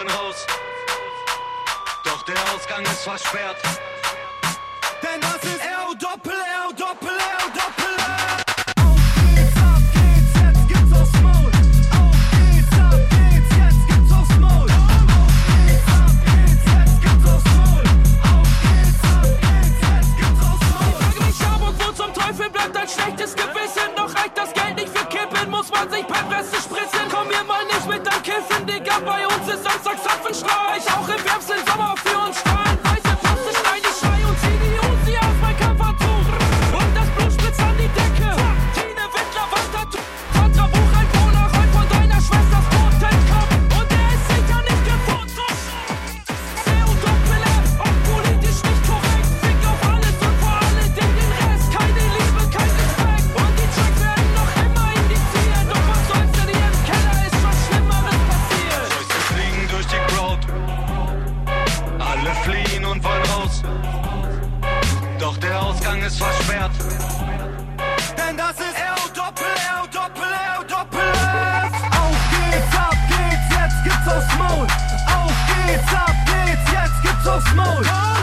Frauenhaus. Doch der Ausgang ist versperrt. Denn das ist R Doppel R Doppel R Doppel R. Auf geht's, ab geht's, jetzt gibt's aufs Maul. Auf geht's, ab geht's, jetzt gibt's aufs Maul. Auf geht's, ab geht's, jetzt gibt's aufs Maul. Auf geht's, ab geht's, jetzt gibt's aufs Maul. Ich frage mich, Hamburg, wo zum Teufel bleibt ein schlechtes Gewissen? Doch reicht das Geld nicht für Kippen, muss man sich beim Rest kiffen, Digga, bei uns ist Samstag Zapfenstreich. Auch im Herbst, im Sommer Oh.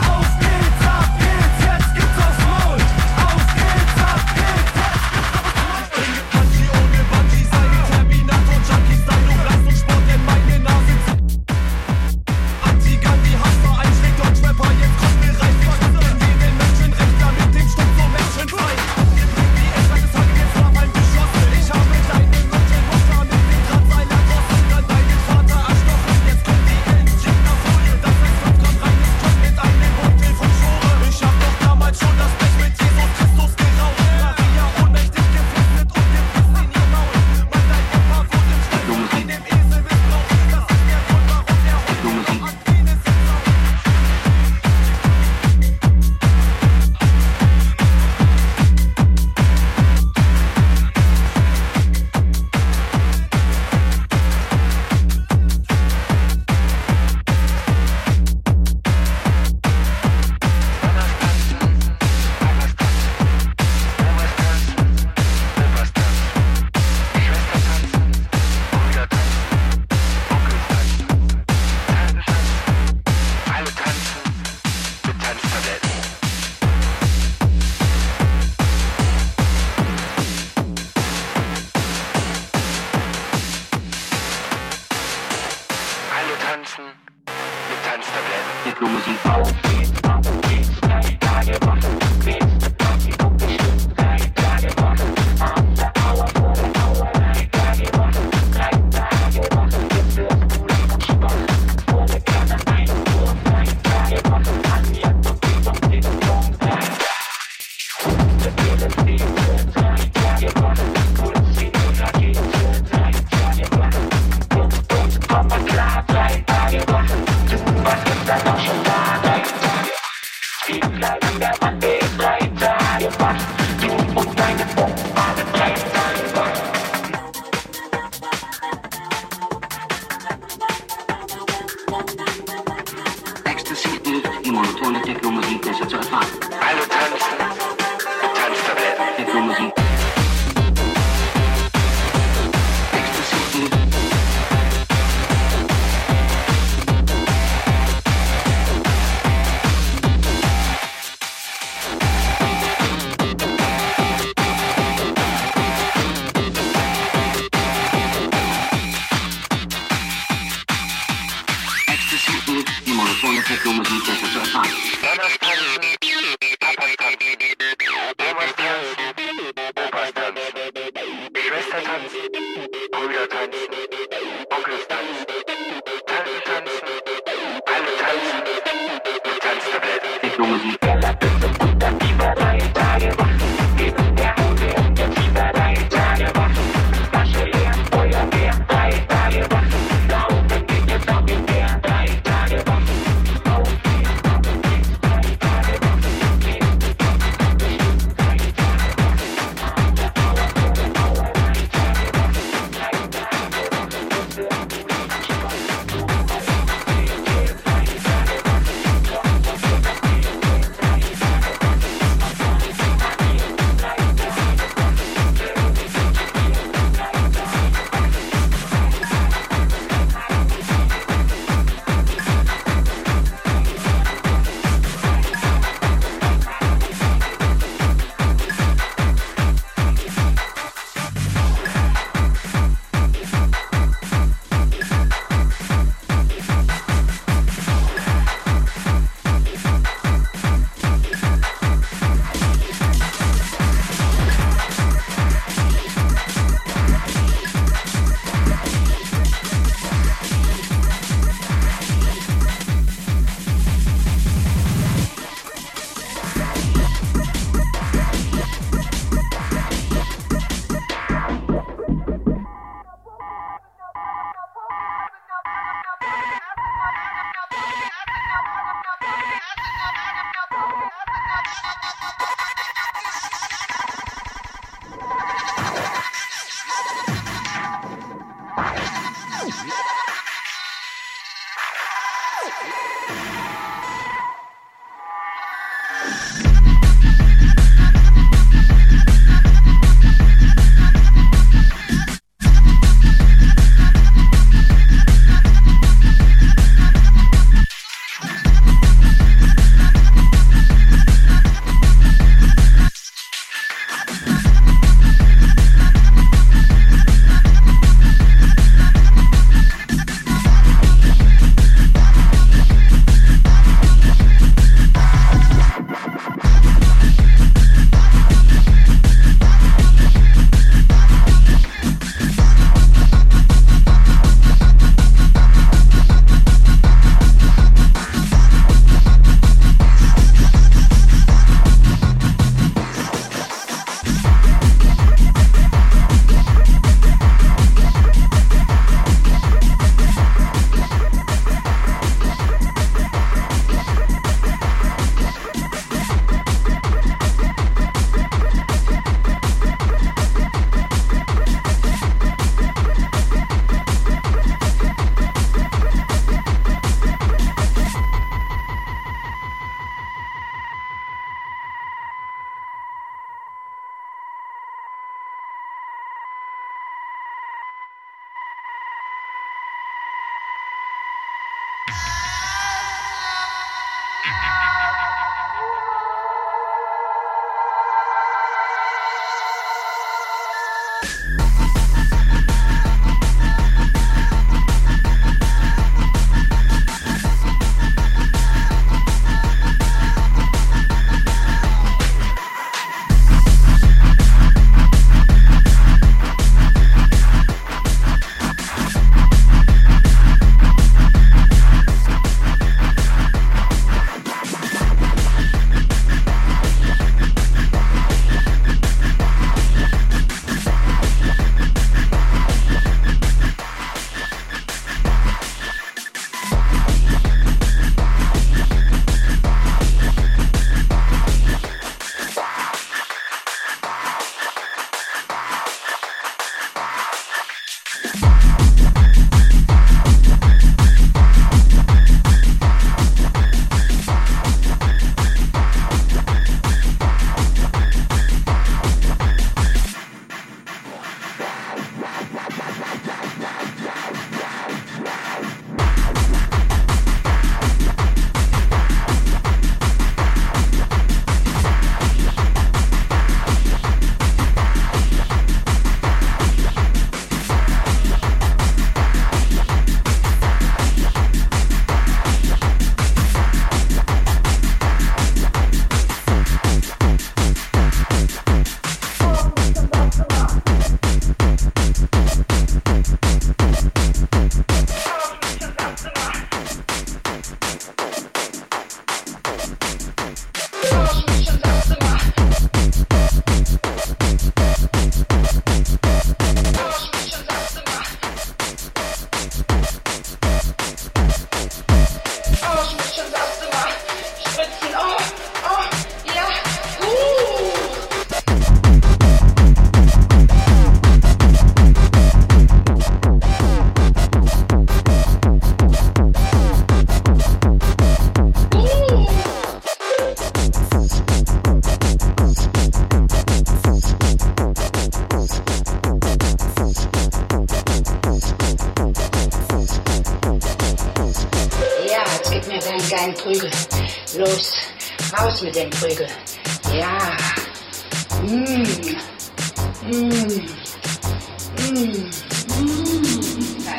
Nein,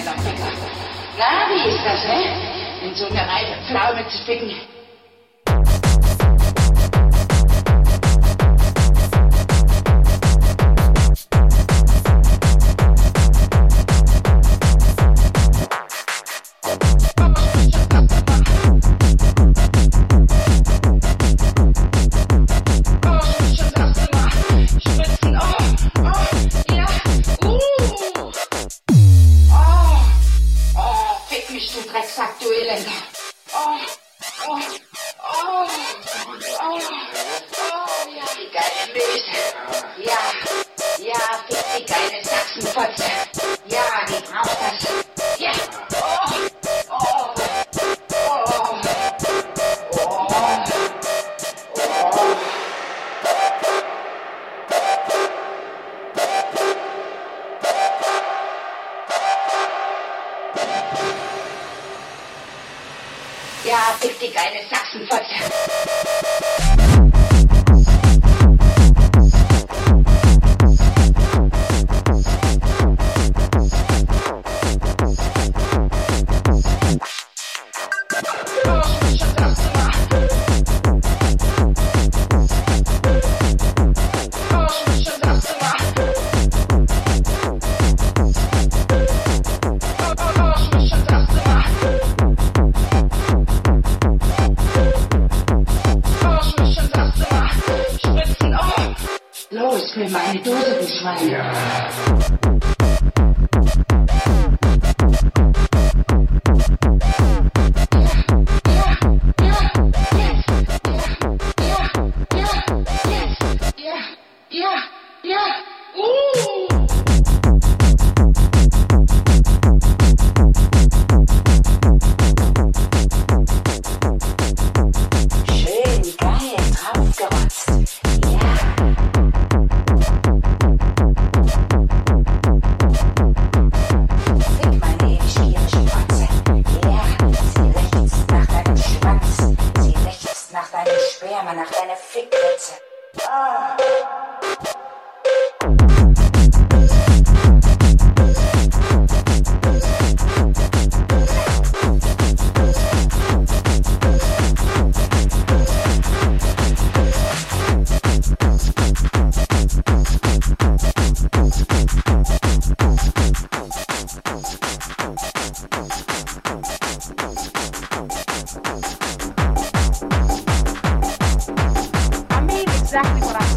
doch lecker. Na, wie ist das, hä? In so einer reife Pflaume zu ficken. money. exactly what I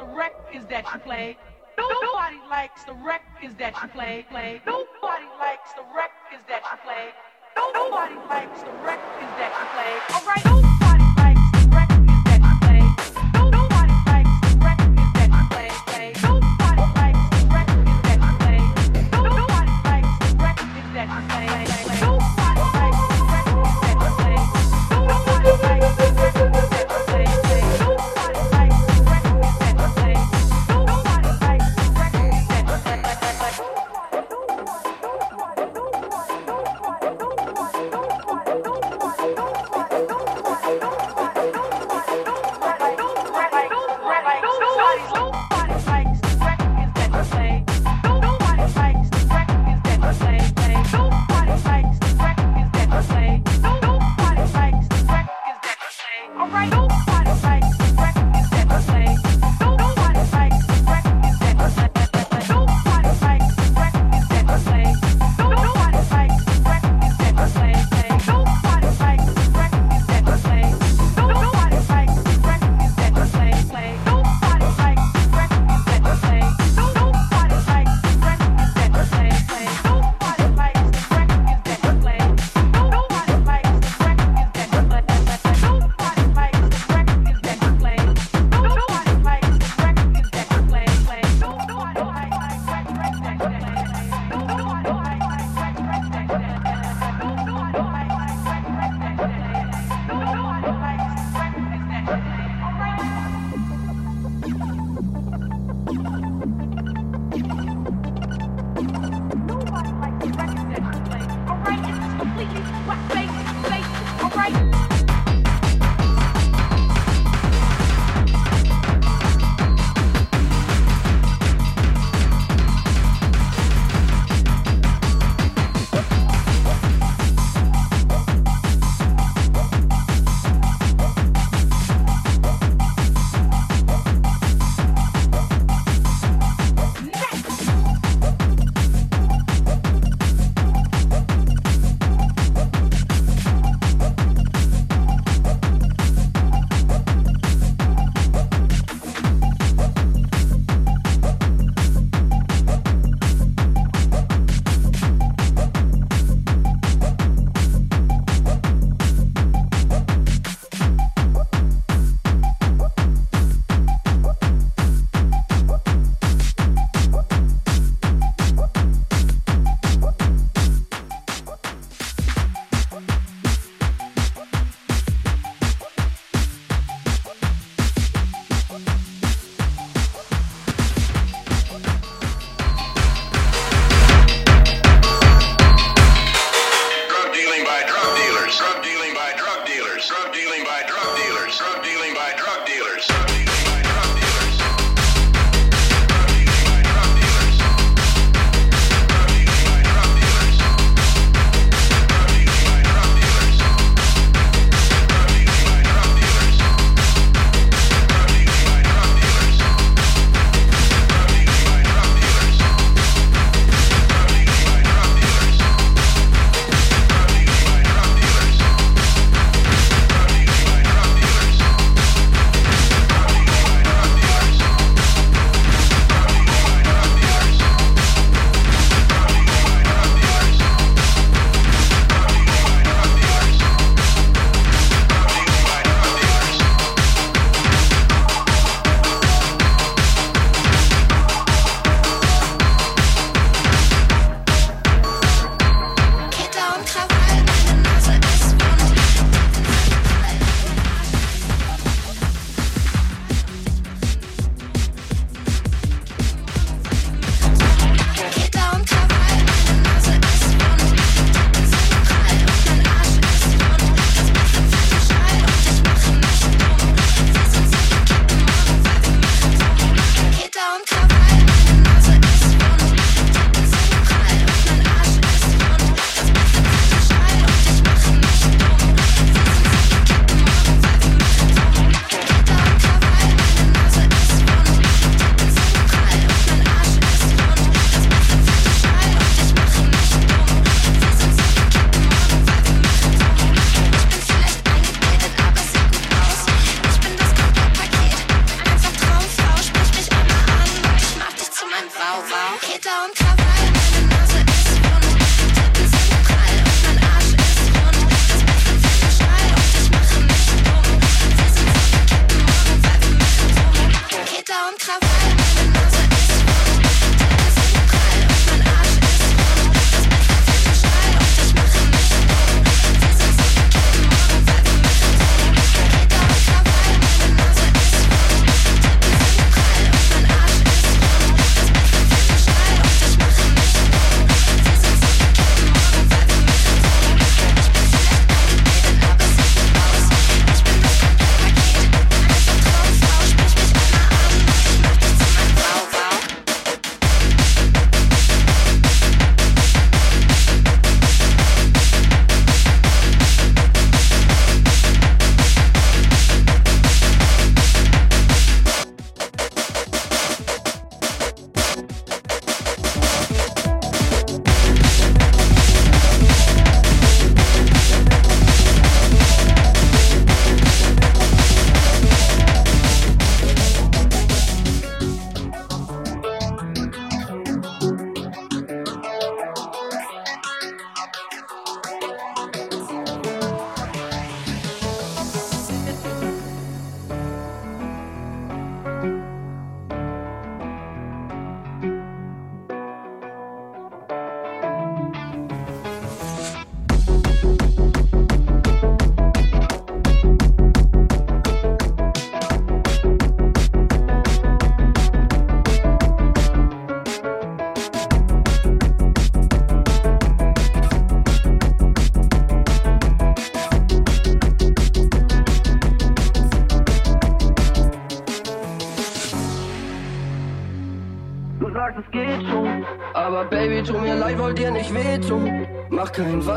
the records that you play. Nobody likes the records that you play. Play. Nobody likes the records that you play. Nobody likes the records that you play. All right.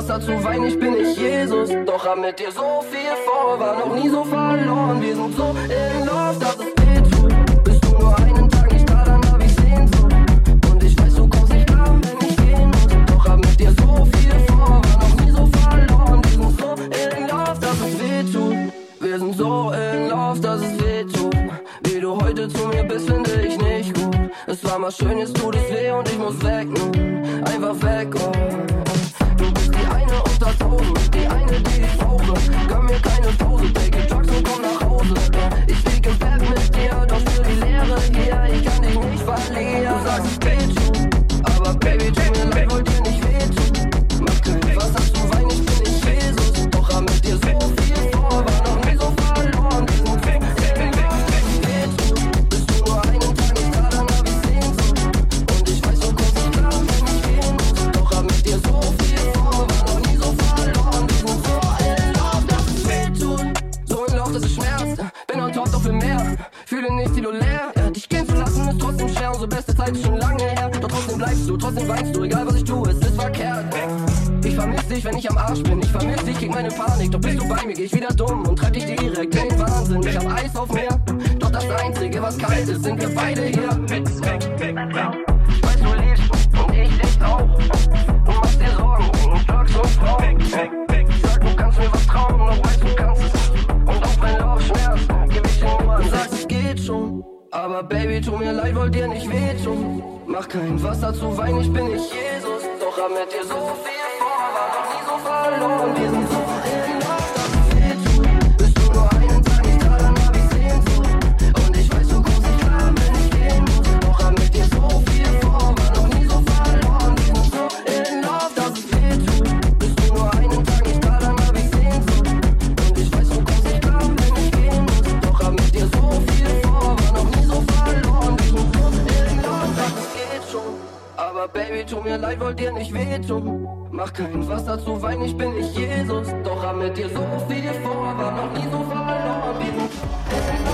Wasser zu Wein, ich bin nicht Jesus. Doch hab mit dir so viel vor, war noch nie so verloren. Wir sind so in Love, dass es weh tut. Bist du nur einen Tag nicht da, dann hab ich Sehnsucht. Und ich weiß, du kommst nicht klar, wenn ich gehen muss. Doch hab mit dir so viel vor, war noch nie so verloren. Wir sind so in Love, dass es weh tut. Wir sind so in Love, dass es weh tut. Wie du heute zu mir bist, finde ich nicht gut. Es war mal schön, jetzt tut es weh und ich muss weg. Aber Baby, tu mir leid, wollt ihr nicht wehtun. Mach kein Wasser zu Wein, ich bin nicht Jesus. Doch hab mit dir so viel. Zeit wollt ihr nicht wehtun. Mach kein Wasser zu Wein, ich bin nicht Jesus. Doch hab mit dir so viel vor, war noch nie so verloren wie du.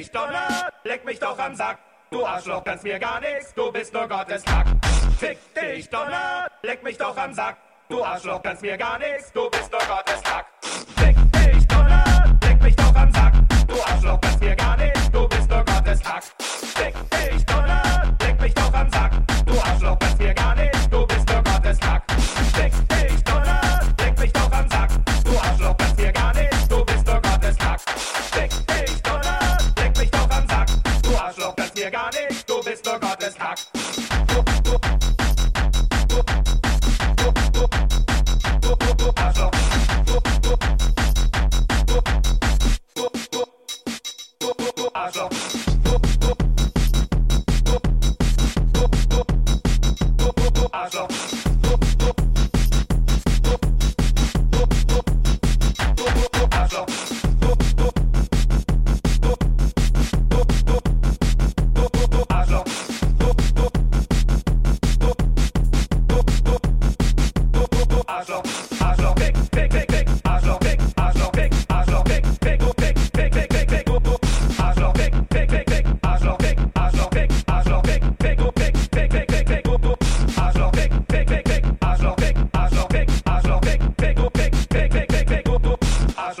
mich donnert, leck mich doch am Sack. Du Arschloch kannst mir gar nichts, du bist nur Gottes Lack. Fick dich, Donner, leck mich doch am Sack. Du Arschloch kannst mir gar nichts, du bist nur Gottes Lack. Fick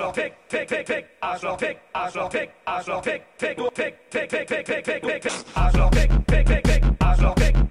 shall take, take, take, take. I shall take, I shall take, I shall take, take, take, take, take, take, take, take, take. I shall take, take, take, take. I shall take.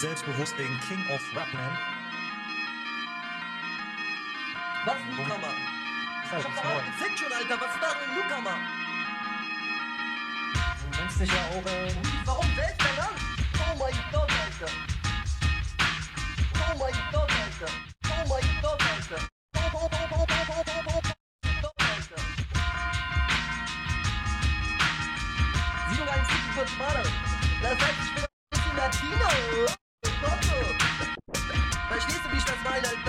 Selbstbewusst den King of Rap nennt. Was Newcomer? Ich hab doch auch gefickt schon, Alter. Was ist da ein Newcomer? Du nennst dich ja auch, äh, Warum wählst du dann? Oh mein Gott, Alter. Oh mein Gott, Alter. Oh mein Gott, Alter. Oh, oh, oh, oh, oh, oh, oh, oh, Gott, Alter. 741 Mal. Das heißt, ich bin ein bisschen Latino. final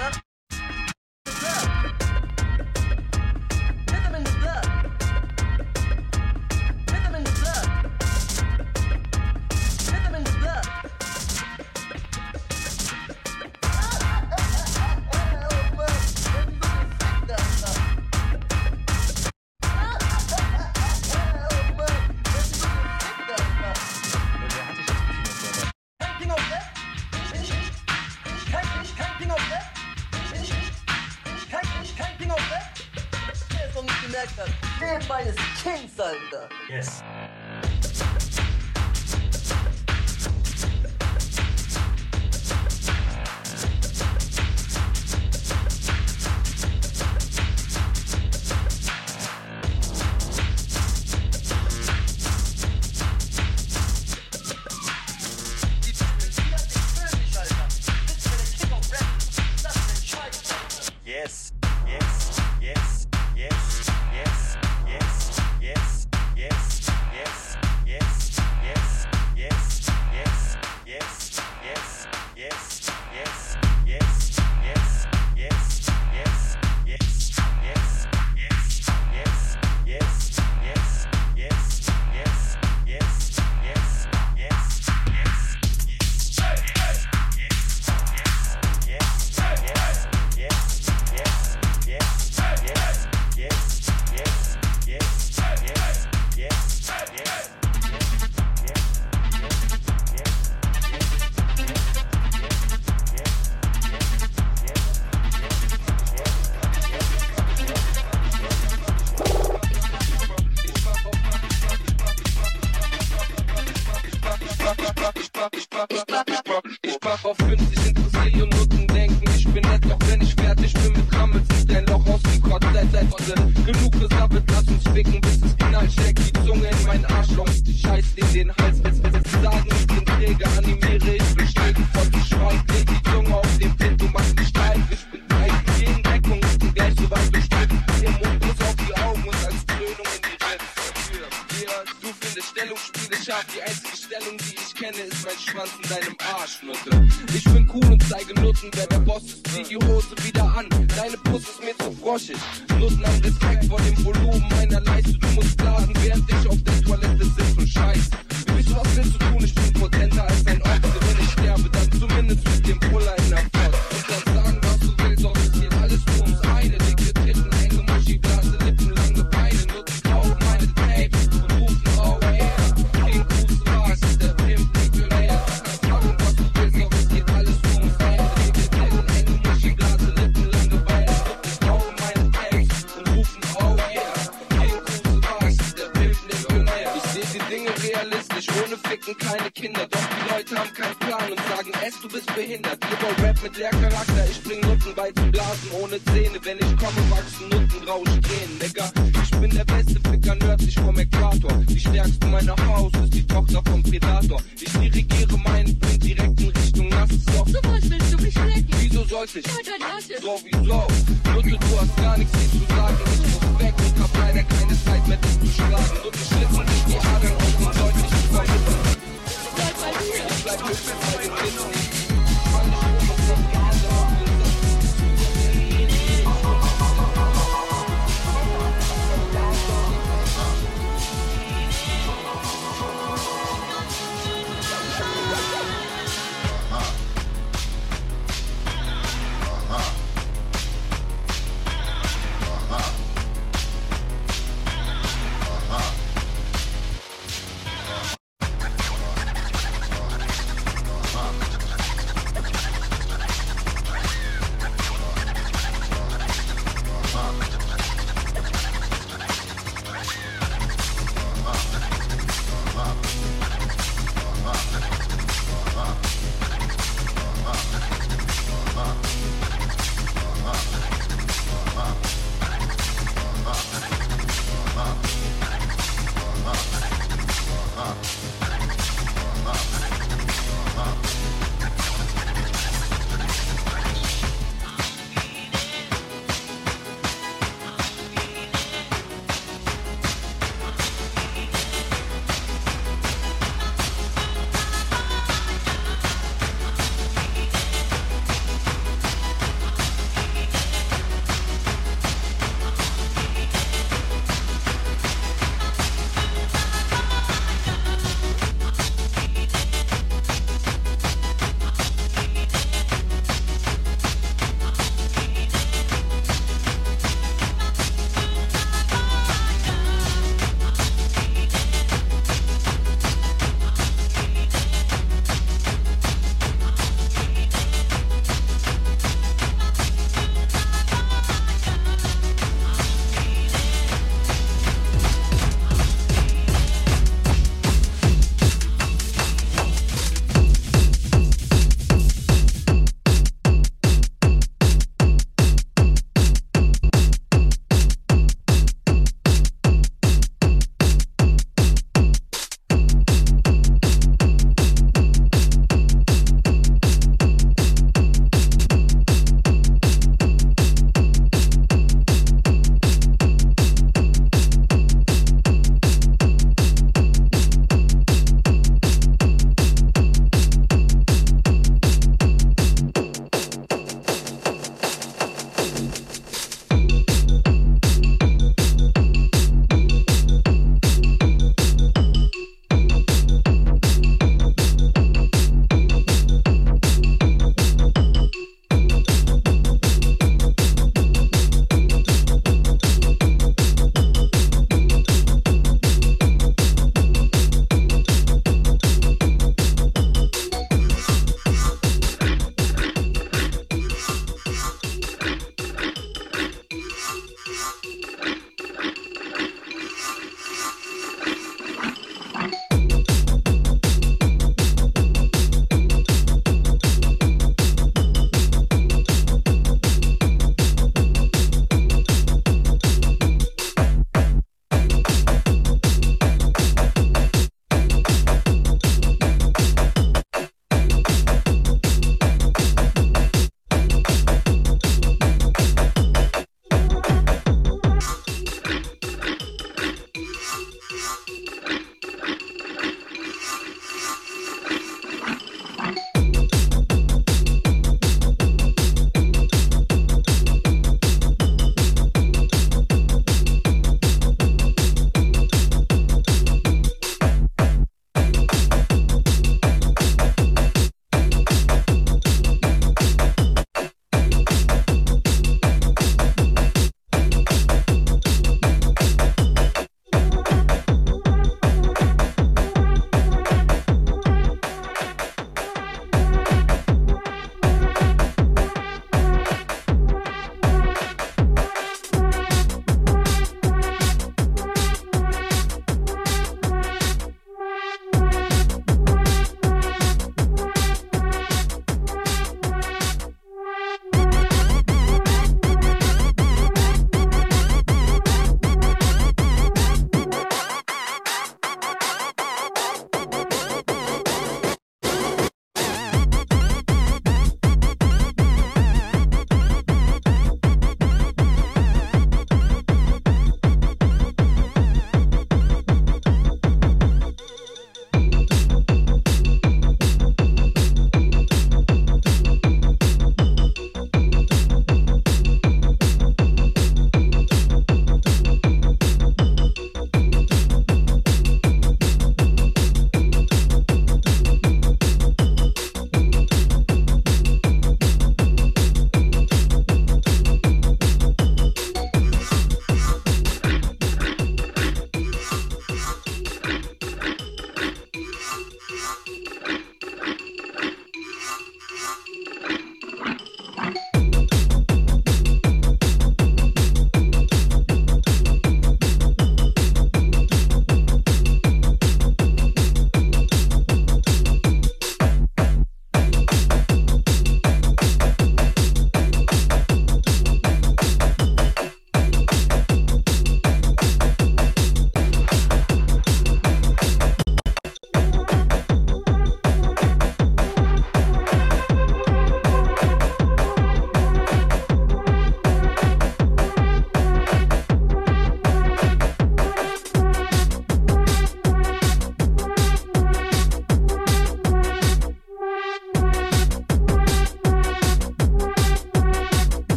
connector, and is king thunder. Yes. Wie Leute. Genug gesammelt, lass uns ficken, bis es Inhalt steckt, die Zunge in mein Arschloch, ich scheiß in den Hals, als wir das sagen, bin Träger, animiere ich bestätigt von Schweig, leg die Zunge auf den Pind, du machst mich steif, ich bin breit, jeden Deckung, ich bin gleich so weit durchstritten, der Mund muss auf die Augen und als Krönung in die Rippen. Ja, du findest Stellungsspiele scharf, die einzige Stellung, die ich kenne, ist mein Schwanz in deinem Arsch, Nutte. Ich bin cool und zeige Nutten, wer der Boss ist, zieh die Hose Puss cautious. Nutz nach Respekt vor dem Volumen meiner Leistung. Du musst. stolz ich sowieso. Lutze, du hast gar nichts mehr zu sagen. Ich muss weg und hab leider keine Zeit mehr, dich zu schlagen. Und ich schlitze dich die Adern auf und deutlich zu verlieren. Bleib bei mir, bleib bei mir, bleib bei mir.